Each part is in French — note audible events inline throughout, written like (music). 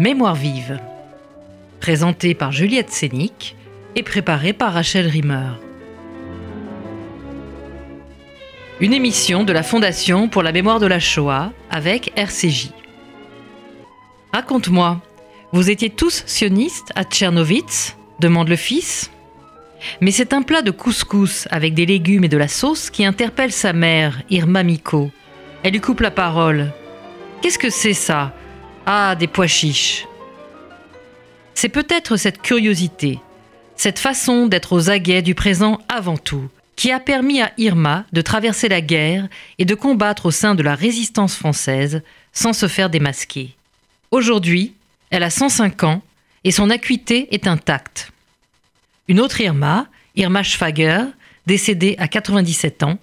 Mémoire vive, présentée par Juliette Sénic et préparée par Rachel Rimmer. Une émission de la Fondation pour la mémoire de la Shoah avec RCJ. Raconte-moi, vous étiez tous sionistes à Tchernovitz demande le fils. Mais c'est un plat de couscous avec des légumes et de la sauce qui interpelle sa mère, Irma Miko. Elle lui coupe la parole. Qu'est-ce que c'est ça? Ah, des pois chiches. C'est peut-être cette curiosité, cette façon d'être aux aguets du présent avant tout, qui a permis à Irma de traverser la guerre et de combattre au sein de la résistance française sans se faire démasquer. Aujourd'hui, elle a 105 ans et son acuité est intacte. Une autre Irma, Irma Schwager, décédée à 97 ans,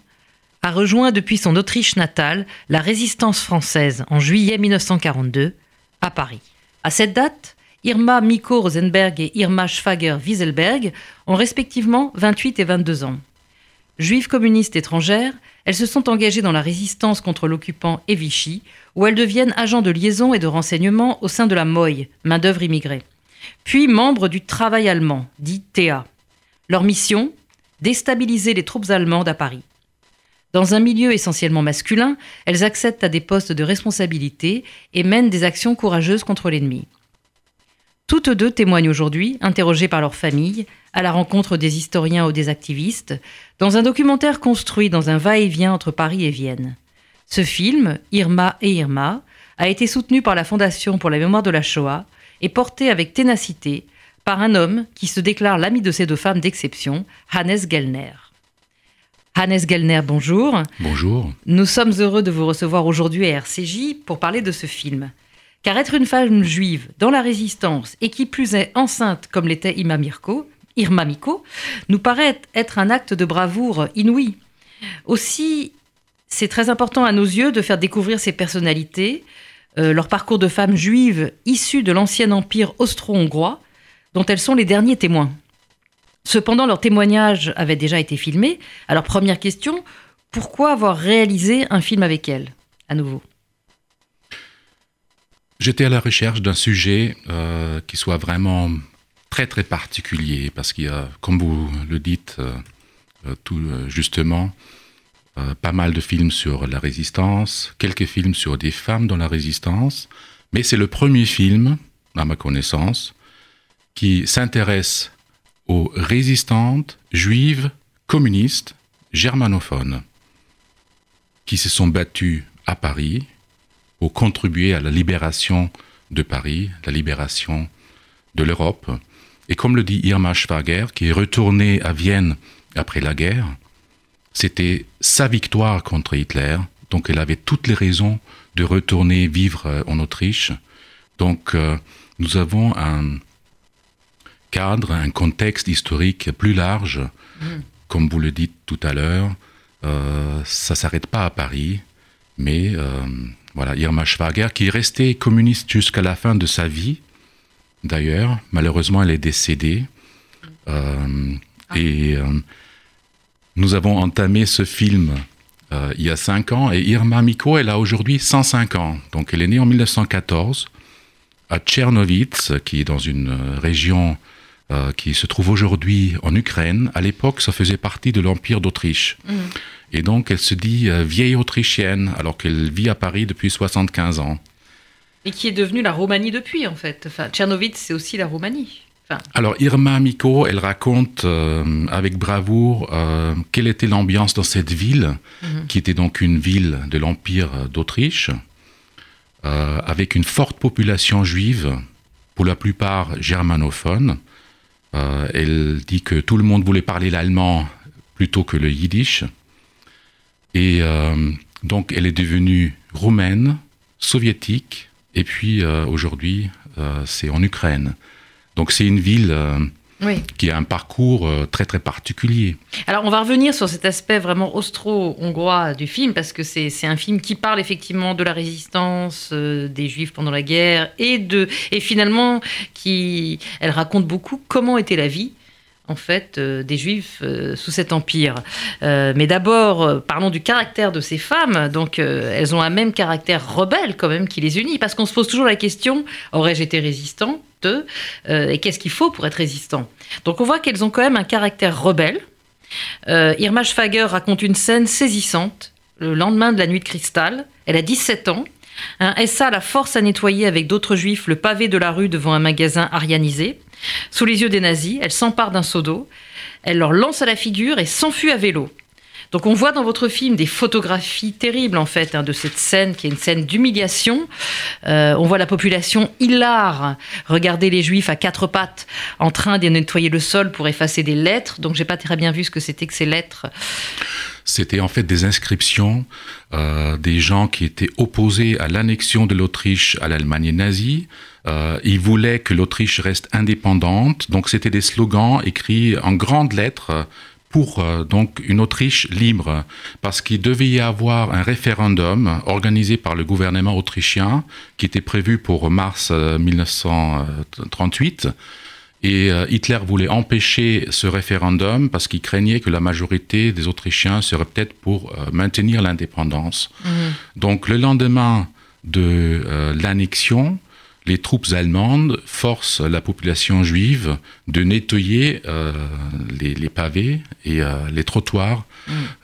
a rejoint depuis son Autriche natale la résistance française en juillet 1942 à Paris. À cette date, Irma Miko Rosenberg et Irma Schwager-Wieselberg ont respectivement 28 et 22 ans. Juives communistes étrangères, elles se sont engagées dans la résistance contre l'occupant et Vichy, où elles deviennent agents de liaison et de renseignement au sein de la MOI, main-d'œuvre immigrée, puis membres du travail allemand, dit TA. Leur mission Déstabiliser les troupes allemandes à Paris. Dans un milieu essentiellement masculin, elles accèdent à des postes de responsabilité et mènent des actions courageuses contre l'ennemi. Toutes deux témoignent aujourd'hui, interrogées par leur famille, à la rencontre des historiens ou des activistes, dans un documentaire construit dans un va-et-vient entre Paris et Vienne. Ce film, Irma et Irma, a été soutenu par la Fondation pour la mémoire de la Shoah et porté avec ténacité par un homme qui se déclare l'ami de ces deux femmes d'exception, Hannes Gellner. Hannes Gellner, bonjour. Bonjour. Nous sommes heureux de vous recevoir aujourd'hui à RCJ pour parler de ce film. Car être une femme juive dans la résistance et qui plus est enceinte comme l'était Irma Mirko, Irma Miko, nous paraît être un acte de bravoure inouï. Aussi, c'est très important à nos yeux de faire découvrir ces personnalités, euh, leur parcours de femmes juives issues de l'ancien empire austro-hongrois, dont elles sont les derniers témoins. Cependant, leurs témoignages avaient déjà été filmés. Alors, première question, pourquoi avoir réalisé un film avec elles, à nouveau? J'étais à la recherche d'un sujet euh, qui soit vraiment très très particulier, parce qu'il y a, comme vous le dites euh, euh, tout justement, pas mal de films sur la résistance, quelques films sur des femmes dans la résistance, mais c'est le premier film, à ma connaissance, qui s'intéresse aux résistantes juives communistes germanophones qui se sont battues à Paris pour contribuer à la libération de Paris, la libération de l'Europe. Et comme le dit Irma Schwager, qui est retournée à Vienne après la guerre, c'était sa victoire contre Hitler, donc elle avait toutes les raisons de retourner vivre euh, en Autriche. Donc euh, nous avons un cadre, un contexte historique plus large, mm. comme vous le dites tout à l'heure. Euh, ça s'arrête pas à Paris, mais euh, voilà, Irma Schwager, qui est restée communiste jusqu'à la fin de sa vie, d'ailleurs. Malheureusement, elle est décédée. Euh, ah. Et nous avons entamé ce film il y a cinq ans. Et Irma Miko, elle a aujourd'hui 105 ans. Donc, elle est née en 1914 à Tchernovitz, qui est dans une région qui se trouve aujourd'hui en Ukraine. À l'époque, ça faisait partie de l'Empire d'Autriche. Mmh. Et donc, elle se dit euh, vieille autrichienne, alors qu'elle vit à Paris depuis 75 ans. Et qui est devenue la Roumanie depuis, en fait. Enfin, Tchernovitz, c'est aussi la Roumanie. Alors, Irma Miko, elle raconte euh, avec bravoure euh, quelle était l'ambiance dans cette ville, mhm. qui était donc une ville de l'Empire d'Autriche, avec une forte population juive, pour la plupart germanophone. Elle dit que tout le monde voulait parler l'allemand plutôt que le yiddish. Et euh, donc, elle est devenue roumaine, soviétique, et puis euh, aujourd'hui, euh, c'est en Ukraine. Donc, c'est une ville qui a un parcours très très particulier. Alors on va revenir sur cet aspect vraiment austro-hongrois du film, parce que c'est un film qui parle effectivement de la résistance des Juifs pendant la guerre, et, de, et finalement, qui, elle raconte beaucoup comment était la vie en fait des juifs sous cet empire. mais d'abord, parlons du caractère de ces femmes. Donc, elles ont un même caractère rebelle quand même qui les unit, parce qu'on se pose toujours la question aurais-je été résistante et qu'est-ce qu'il faut pour être résistant Donc, on voit qu'elles ont quand même un caractère rebelle. Irma Schwager raconte une scène saisissante le lendemain de la nuit de cristal. Elle a 17 ans. Un SA la force à nettoyer avec d'autres juifs le pavé de la rue devant un magasin arianisé. Sous les yeux des nazis, elle s'empare d'un seau d'eau. Elle leur lance à la figure et s'enfuit à vélo. Donc on voit dans votre film des photographies terribles en fait hein, de cette scène qui est une scène d'humiliation. Euh, on voit la population hilare regarder les juifs à quatre pattes en train de nettoyer le sol pour effacer des lettres. Donc j'ai pas très bien vu ce que c'était que ces lettres. C'était en fait des inscriptions euh, des gens qui étaient opposés à l'annexion de l'Autriche à l'Allemagne nazie. Euh, ils voulaient que l'Autriche reste indépendante. Donc c'était des slogans écrits en grandes lettres pour euh, donc une Autriche libre, parce qu'il devait y avoir un référendum organisé par le gouvernement autrichien qui était prévu pour mars 1938 et euh, Hitler voulait empêcher ce référendum parce qu'il craignait que la majorité des Autrichiens serait peut-être pour euh, maintenir l'indépendance. Mhm. Donc le lendemain de euh, l'annexion, les troupes allemandes forcent la population juive de nettoyer les, pavés et les trottoirs,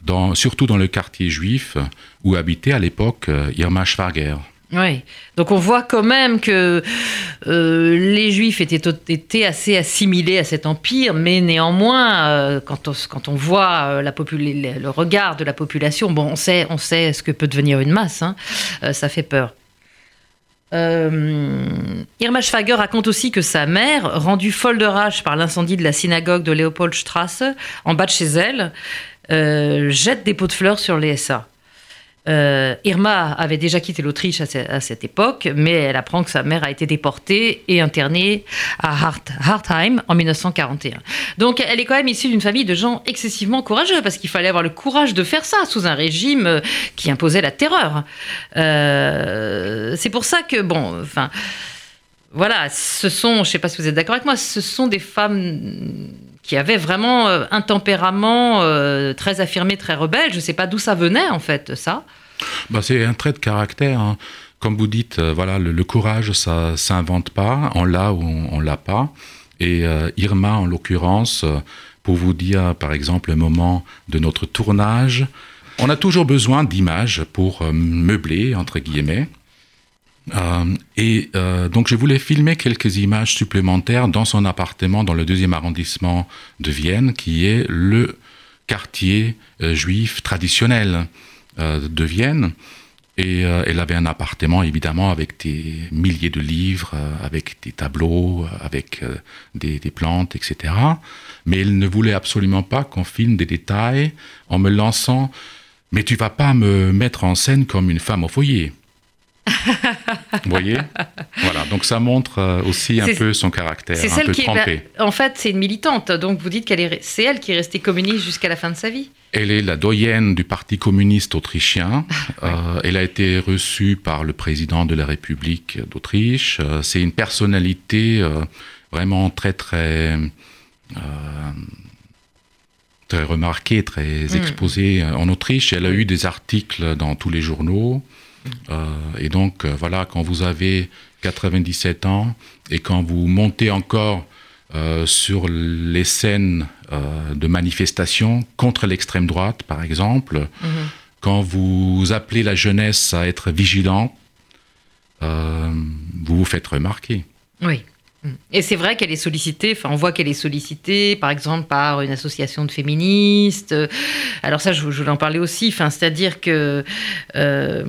dans, surtout dans le quartier juif où habitait à l'époque Irma Schwager. Oui, donc on voit quand même que euh, les Juifs étaient, assez assimilés à cet empire, mais néanmoins, euh, quand, on, quand, on, voit euh, la le regard de la population, bon, on sait, on sait ce que peut devenir une masse, hein, ça fait peur. Irma Schwager raconte aussi que sa mère, rendue folle de rage par l'incendie de la synagogue de Leopoldstrasse, en bas de chez elle, jette des pots de fleurs sur les. Euh, Irma avait déjà quitté l'Autriche à, cette époque, mais elle apprend que sa mère a été déportée et internée à Hartheim en 1941. Donc elle est quand même issue d'une famille de gens excessivement courageux, parce qu'il fallait avoir le courage de faire ça sous un régime euh, qui imposait la terreur. Euh, c'est pour ça que, bon, enfin, voilà, ce sont, je ne sais pas si vous êtes d'accord avec moi, ce sont des femmes qui avaient vraiment euh, un tempérament euh, très affirmé, très rebelle. Je ne sais pas d'où ça venait en fait, ça. Bah, c'est un trait de caractère. Hein. Comme vous dites, euh, voilà, le, courage, ça s'invente pas. On l'a ou on, ne l'a pas. Et Irma, en l'occurrence, pour vous dire, par exemple, le moment de notre tournage, on a toujours besoin d'images pour meubler, entre guillemets. Euh, et euh, donc je voulais filmer quelques images supplémentaires dans son appartement dans le deuxième arrondissement de Vienne, qui est le quartier euh, juif traditionnel de Vienne. Et elle avait un appartement évidemment avec des milliers de livres, avec des tableaux, avec des, des, plantes, etc. Mais elle ne voulait absolument pas qu'on filme des détails en me lançant mais tu vas pas me mettre en scène comme une femme au foyer. Vous voyez Voilà, donc ça montre euh, aussi un peu son caractère, c'est un peu qui Est, en fait, c'est une militante, donc vous dites qu'elle est, c'est elle qui est restée communiste jusqu'à la fin de sa vie. Elle est la doyenne du Parti communiste autrichien. (laughs) Euh, elle a été reçue par le président de la République d'Autriche. Euh, c'est une personnalité vraiment très, très, très remarquée, très hmm. exposée en Autriche. Elle a eu des articles dans tous les journaux. Euh, et donc, euh, voilà, quand vous avez 97 ans et quand vous montez encore euh, sur les scènes de manifestation contre l'extrême droite, par exemple, mhm. quand vous appelez la jeunesse à être vigilant, vous vous faites remarquer. Oui. Et c'est vrai qu'elle est sollicitée, enfin on voit qu'elle est sollicitée par exemple par une association de féministes. Alors ça je, voulais en parler aussi, enfin, c'est-à-dire que euh,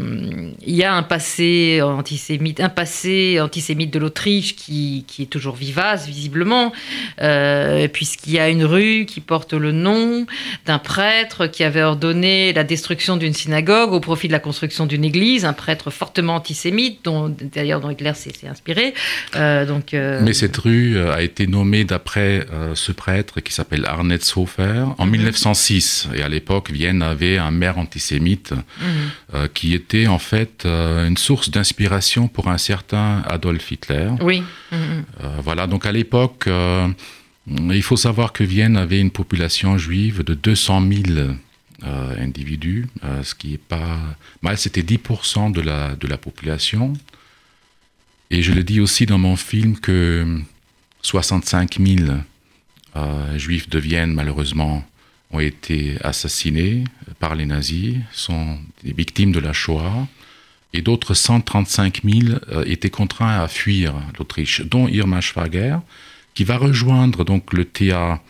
il y a un passé antisémite, un passé antisémite de l'Autriche qui, qui, est toujours vivace visiblement, euh, puisqu'il y a une rue qui porte le nom d'un prêtre qui avait ordonné la destruction d'une synagogue au profit de la construction d'une église, un prêtre fortement antisémite dont d'ailleurs dont Hitler s'est inspiré. Euh, donc mais cette rue euh, a été nommée d'après euh, ce prêtre qui s'appelle Arnetshofer en 1906. Mhm. Et à l'époque, Vienne avait un maire antisémite mhm. euh, qui était en fait une source d'inspiration pour un certain Adolf Hitler. Oui. Mhm. voilà, donc à l'époque, Il faut savoir que Vienne avait une population juive de 200 000 euh, individus, euh, ce qui est pas mal. C'était 10% de la, de la population. Et je le dis aussi dans mon film que 65 000 euh, juifs de Vienne, malheureusement, ont été assassinés par les nazis, sont des victimes de la Shoah. Et d'autres 135 000 étaient contraints à fuir l'Autriche, dont Irma Schwager, qui va rejoindre donc le TA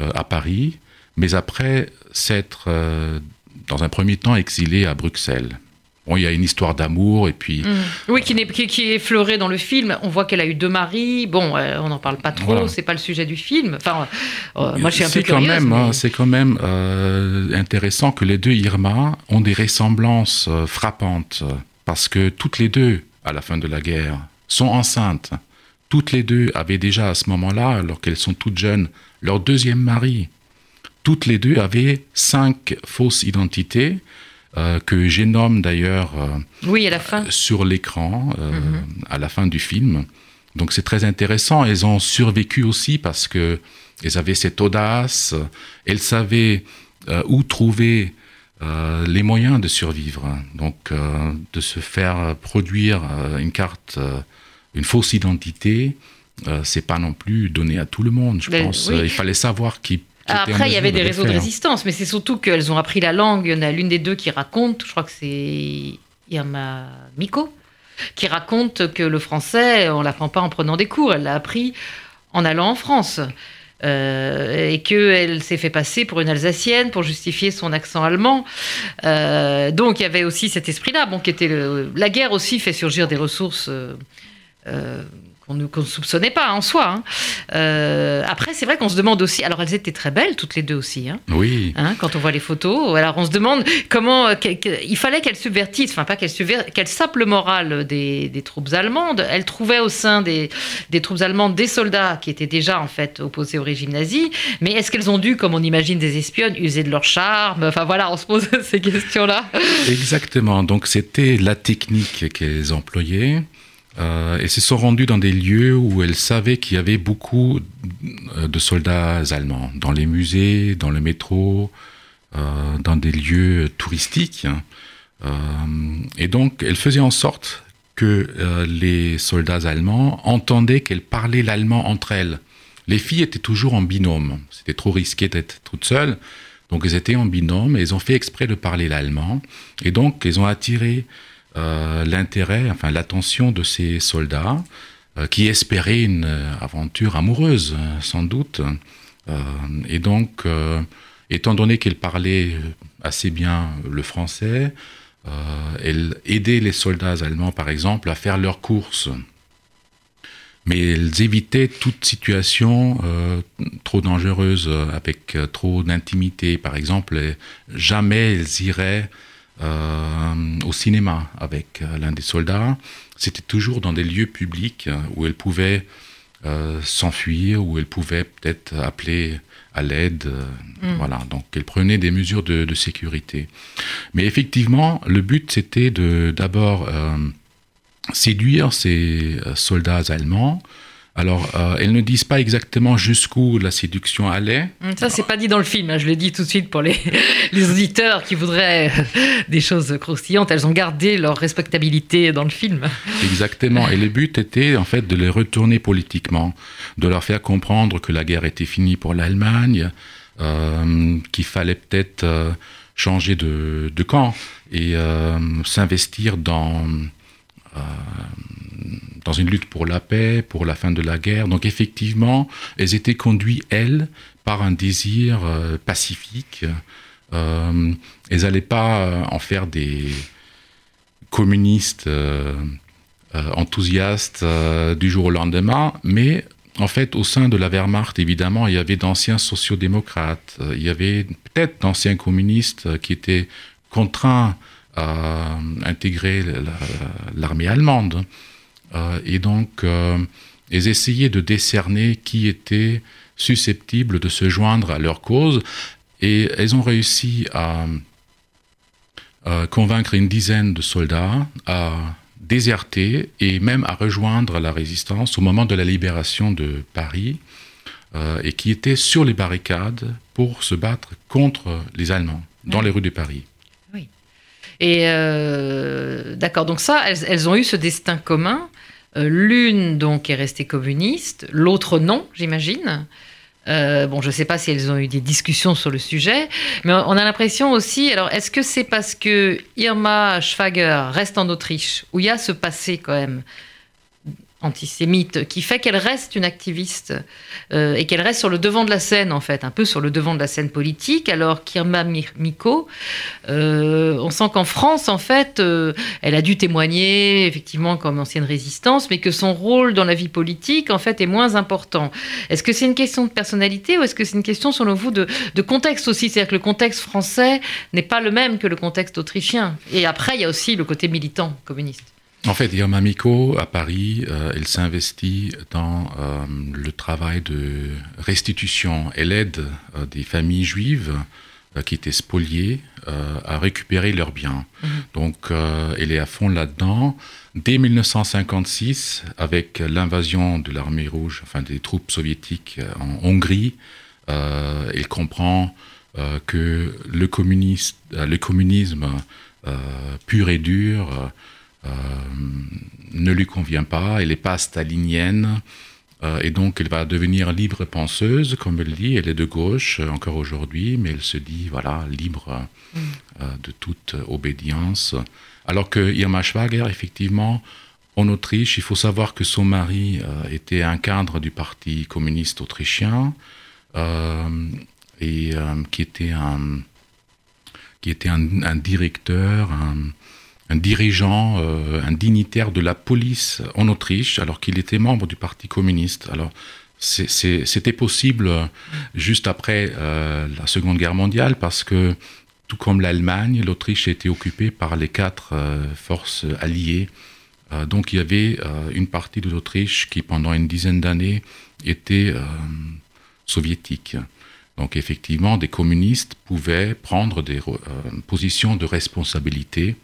à Paris mais après s'être, euh, dans un premier temps, exilé à Bruxelles. Bon, il y a une histoire d'amour et puis. Mmh. Oui, qui, est, qui, est effleurée dans le film. On voit qu'elle a eu deux maris. Bon, euh, on n'en parle pas trop. C'est pas le sujet du film. Enfin, euh, moi, je suis un peu quand même, hein, C'est quand même intéressant que les deux Irma ont des ressemblances frappantes parce que toutes les deux, à la fin de la guerre, sont enceintes. Toutes les deux avaient déjà à ce moment-là, alors qu'elles sont toutes jeunes, leur deuxième mari toutes les deux avaient cinq fausses identités euh, que nommé d'ailleurs euh, oui, à la fin. Euh, sur l'écran mhm. à la fin du film. Donc c'est très intéressant. Elles ont survécu aussi parce que elles avaient cette audace. Elles savaient où trouver les moyens de survivre. Donc de se faire produire une carte, une fausse identité, c'est pas non plus donné à tout le monde. Je pense. Il fallait savoir qui après, il y avait des réseaux de résistance, mais c'est surtout qu'elles ont appris la langue. Il y en a l'une des deux qui raconte, je crois que c'est Irma Miko, qui raconte que le français, on l'apprend pas en prenant des cours, elle l'a appris en allant en France. Euh, et qu'elle s'est fait passer pour une Alsacienne pour justifier son accent allemand. Euh, donc il y avait aussi cet esprit-là, bon, qui était la guerre aussi fait surgir des ressources euh, qu'on ne soupçonnait pas en soi. Hein. Euh, après, c'est vrai qu'on se demande aussi. Alors, elles étaient très belles, toutes les deux aussi. Hein, oui. Hein, quand on voit les photos. Alors, on se demande comment. Euh, il fallait qu'elles subvertissent, enfin, pas qu'elles subvertissent, qu'elles sapent le moral des, troupes allemandes. Elles trouvaient au sein des, des, troupes allemandes des soldats qui étaient déjà, en fait, opposés au régime nazi. Mais est-ce qu'elles ont dû, comme on imagine des espionnes, user de leur charme? Enfin, voilà, on se pose (laughs) ces questions-là. Exactement. Donc, c'était la technique qu'elles employaient. Euh, et se sont rendus dans des lieux où elles savaient qu'il y avait beaucoup euh, de soldats allemands, dans les musées, dans le métro, euh, dans des lieux touristiques. Hein. et donc, elles faisaient en sorte que les soldats allemands entendaient qu'elles parlaient l'allemand entre elles. Les filles étaient toujours en binôme. C'était trop risqué d'être toutes seules. Donc, elles étaient en binôme et elles ont fait exprès de parler l'allemand. Et donc, elles ont attiré euh, l'intérêt, enfin l'attention de ces soldats euh, qui espéraient une euh, aventure amoureuse, sans doute. et donc, étant donné qu'elle parlait assez bien le français, elle aidait les soldats allemands, par exemple, à faire leurs courses mais elles évitaient toute situation trop dangereuse avec trop d'intimité. Par exemple, jamais elles iraient euh, au cinéma avec euh, l'un des soldats. C'était toujours dans des lieux publics euh, où elle pouvait s'enfuir, où elle pouvait peut-être appeler à l'aide. Mm. Voilà, donc elle prenait des mesures de, sécurité. Mais effectivement, le but c'était de d'abord séduire ces soldats allemands alors, euh, elles ne disent pas exactement jusqu'où la séduction allait. Hum, ça, c'est pas dit dans le film. Hein. Je le dis tout de suite pour les, (laughs) auditeurs qui voudraient euh, (laughs) des choses croustillantes. Elles ont gardé leur respectabilité dans le film. Exactement. Et le but était, en fait, de les retourner politiquement, de leur faire comprendre que la guerre était finie pour l'Allemagne, euh, qu'il fallait peut-être changer de, de, camp et s'investir dans dans une lutte pour la paix, pour la fin de la guerre. Donc effectivement, elles étaient conduites, elles, par un désir euh, pacifique. Euh, elles n'allaient pas euh, en faire des communistes enthousiastes du jour au lendemain, mais en fait, au sein de la Wehrmacht, évidemment, il y avait d'anciens sociodémocrates, il y avait peut-être d'anciens communistes qui étaient contraints à intégrer l'armée allemande. Euh, et donc, euh, ils essayaient de décerner qui était susceptible de se joindre à leur cause. Et elles ont réussi à, convaincre une dizaine de soldats à déserter et même à rejoindre la résistance au moment de la libération de Paris. et qui étaient sur les barricades pour se battre contre les Allemands dans les rues de Paris. Oui. Et d'accord, donc ça, elles, ont eu ce destin commun. L'une donc est restée communiste, l'autre non, j'imagine. Euh, bon, je ne sais pas si elles ont eu des discussions sur le sujet, mais on a l'impression aussi. Alors, est-ce que c'est parce que Irma Schwager reste en Autriche, où il y a ce passé quand même antisémite qui fait qu'elle reste une activiste euh, et qu'elle reste sur le devant de la scène en fait, un peu sur le devant de la scène politique, alors qu'Irma Miko, euh, on sent qu'en France en fait, euh, elle a dû témoigner effectivement comme ancienne résistance, mais que son rôle dans la vie politique en fait est moins important. Est-ce que c'est une question de personnalité ou est-ce que c'est une question selon vous de, de contexte aussi? C'est-à-dire que le contexte français n'est pas le même que le contexte autrichien. Et après, il y a aussi le côté militant communiste. En fait, Irma Miko, à Paris, euh, elle s'investit dans euh, le travail de restitution. Elle aide euh, des familles juives qui étaient spoliées à récupérer leurs biens. Mhm. Donc, elle est à fond là-dedans. Dès 1956, avec l'invasion de l'armée rouge, enfin des troupes soviétiques en Hongrie, elle comprend que le, communisme pur et dur ne lui convient pas, elle n'est pas stalinienne, euh, et donc elle va devenir libre penseuse, comme elle dit, elle est de gauche euh, encore aujourd'hui, mais elle se dit, voilà, libre de toute obédience. Alors que Irma Schwager, effectivement, en Autriche, il faut savoir que son mari était un cadre du Parti communiste autrichien, et qui était un, qui était un directeur, un, un dirigeant, euh, un dignitaire de la police en Autriche, alors qu'il était membre du Parti communiste. Alors, c'était possible euh, juste après euh, la Seconde Guerre mondiale parce que, tout comme l'Allemagne, l'Autriche était occupée par les quatre forces alliées. donc il y avait une partie de l'Autriche qui, pendant une dizaine d'années, était soviétique. Donc effectivement, des communistes pouvaient prendre des positions de responsabilité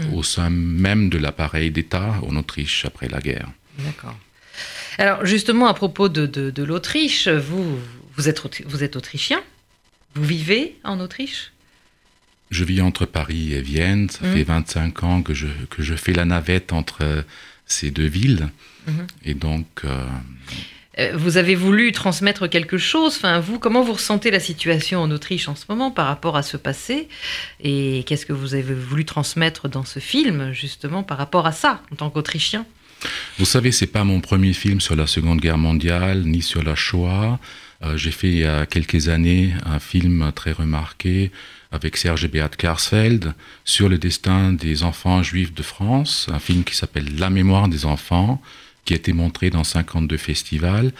Mm. au sein même de l'appareil d'État en Autriche après la guerre. D'accord. Alors justement, à propos de, l'Autriche, vous, vous, êtes, vous êtes autrichien? Vous vivez en Autriche? Je vis entre Paris et Vienne. Ça mm. fait 25 ans que je, que je fais la navette entre ces deux villes. Mm-hmm. Et donc... Euh, vous avez voulu transmettre quelque chose. Enfin, vous, comment vous ressentez la situation en Autriche en ce moment par rapport à ce passé Et qu'est-ce que vous avez voulu transmettre dans ce film, justement, par rapport à ça, en tant qu'Autrichien? Vous savez, c'est pas mon premier film sur la Seconde Guerre mondiale, ni sur la Shoah. Euh, j'ai fait il y a quelques années un film très remarqué avec Serge Beat Karsfeld sur le destin des enfants juifs de France, un film qui s'appelle La mémoire des enfants qui a été montré dans 52 festivals.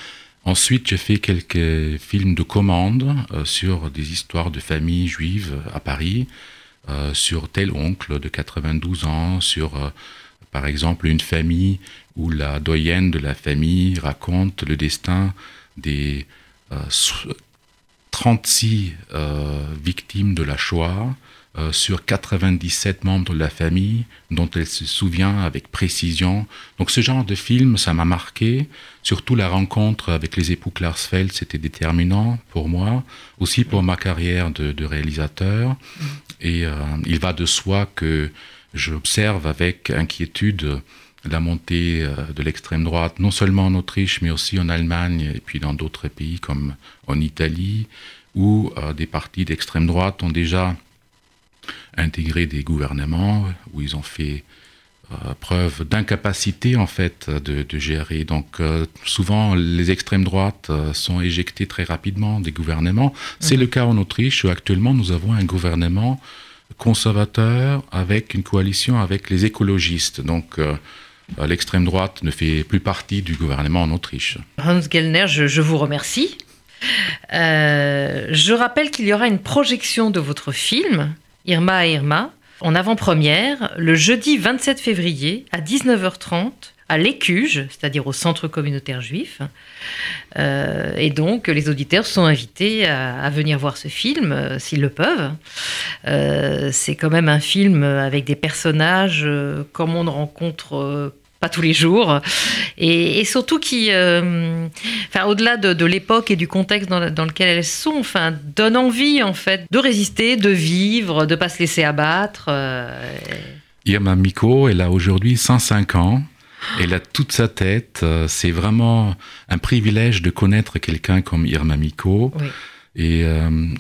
Ensuite, j'ai fait quelques films de commande euh, sur des histoires de familles juives à Paris, euh, sur tel oncle de 92 ans, sur euh, par exemple une famille où la doyenne de la famille raconte le destin des 36 victimes de la Shoah euh, sur 97 membres de la famille dont elle se souvient avec précision. Donc ce genre de film, ça m'a marqué. Surtout la rencontre avec les époux Klarsfeld, c'était déterminant pour moi, aussi pour ma carrière de, réalisateur. Mm. Et euh, il va de soi que j'observe avec inquiétude la montée euh, de l'extrême droite, non seulement en Autriche, mais aussi en Allemagne et puis dans d'autres pays comme en Italie, où des partis d'extrême droite ont déjà intégrer des gouvernements où ils ont fait euh, preuve d'incapacité en fait de, gérer. Donc euh, souvent les extrêmes droites euh, sont éjectées très rapidement des gouvernements. C'est mhm. le cas en Autriche où actuellement nous avons un gouvernement conservateur avec une coalition avec les écologistes. Donc l'extrême droite ne fait plus partie du gouvernement en Autriche. Hans Gellner, je vous remercie. je rappelle qu'il y aura une projection de votre film Irma à Irma, en avant-première, le jeudi 27 février à 19h30 à l'Écuge, c'est-à-dire au centre communautaire juif. Euh, et donc, les auditeurs sont invités à, venir voir ce film, euh, s'ils le peuvent. Euh, c'est quand même un film avec des personnages comme on ne rencontre pas tous les jours, et, surtout qui, euh, enfin, au-delà de, l'époque et du contexte dans, lequel elles sont, enfin, donne envie en fait de résister, de vivre, de pas se laisser abattre. Euh, Irma Miko, elle a aujourd'hui 105 ans. Elle a toute sa tête. Euh, c'est vraiment un privilège de connaître quelqu'un comme Irma Miko. Et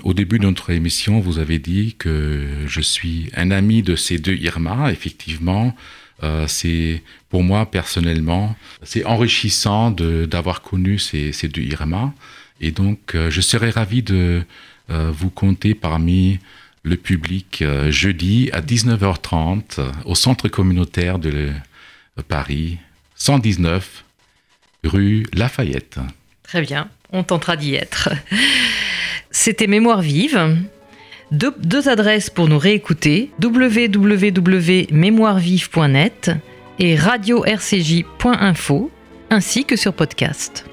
au début de notre émission, vous avez dit que je suis un ami de ces deux Irma, effectivement. Euh, c'est pour moi personnellement, c'est enrichissant d'avoir connu ces, deux Irma. Et donc, euh, je serais ravi de euh, vous compter parmi le public jeudi à 19h30 au centre communautaire de Paris, 119 rue Lafayette. Très bien, on tentera d'y être. C'était Mémoire vive. Deux, adresses pour nous réécouter www.mémoirevive.net et radio-rcj.info, ainsi que sur podcast.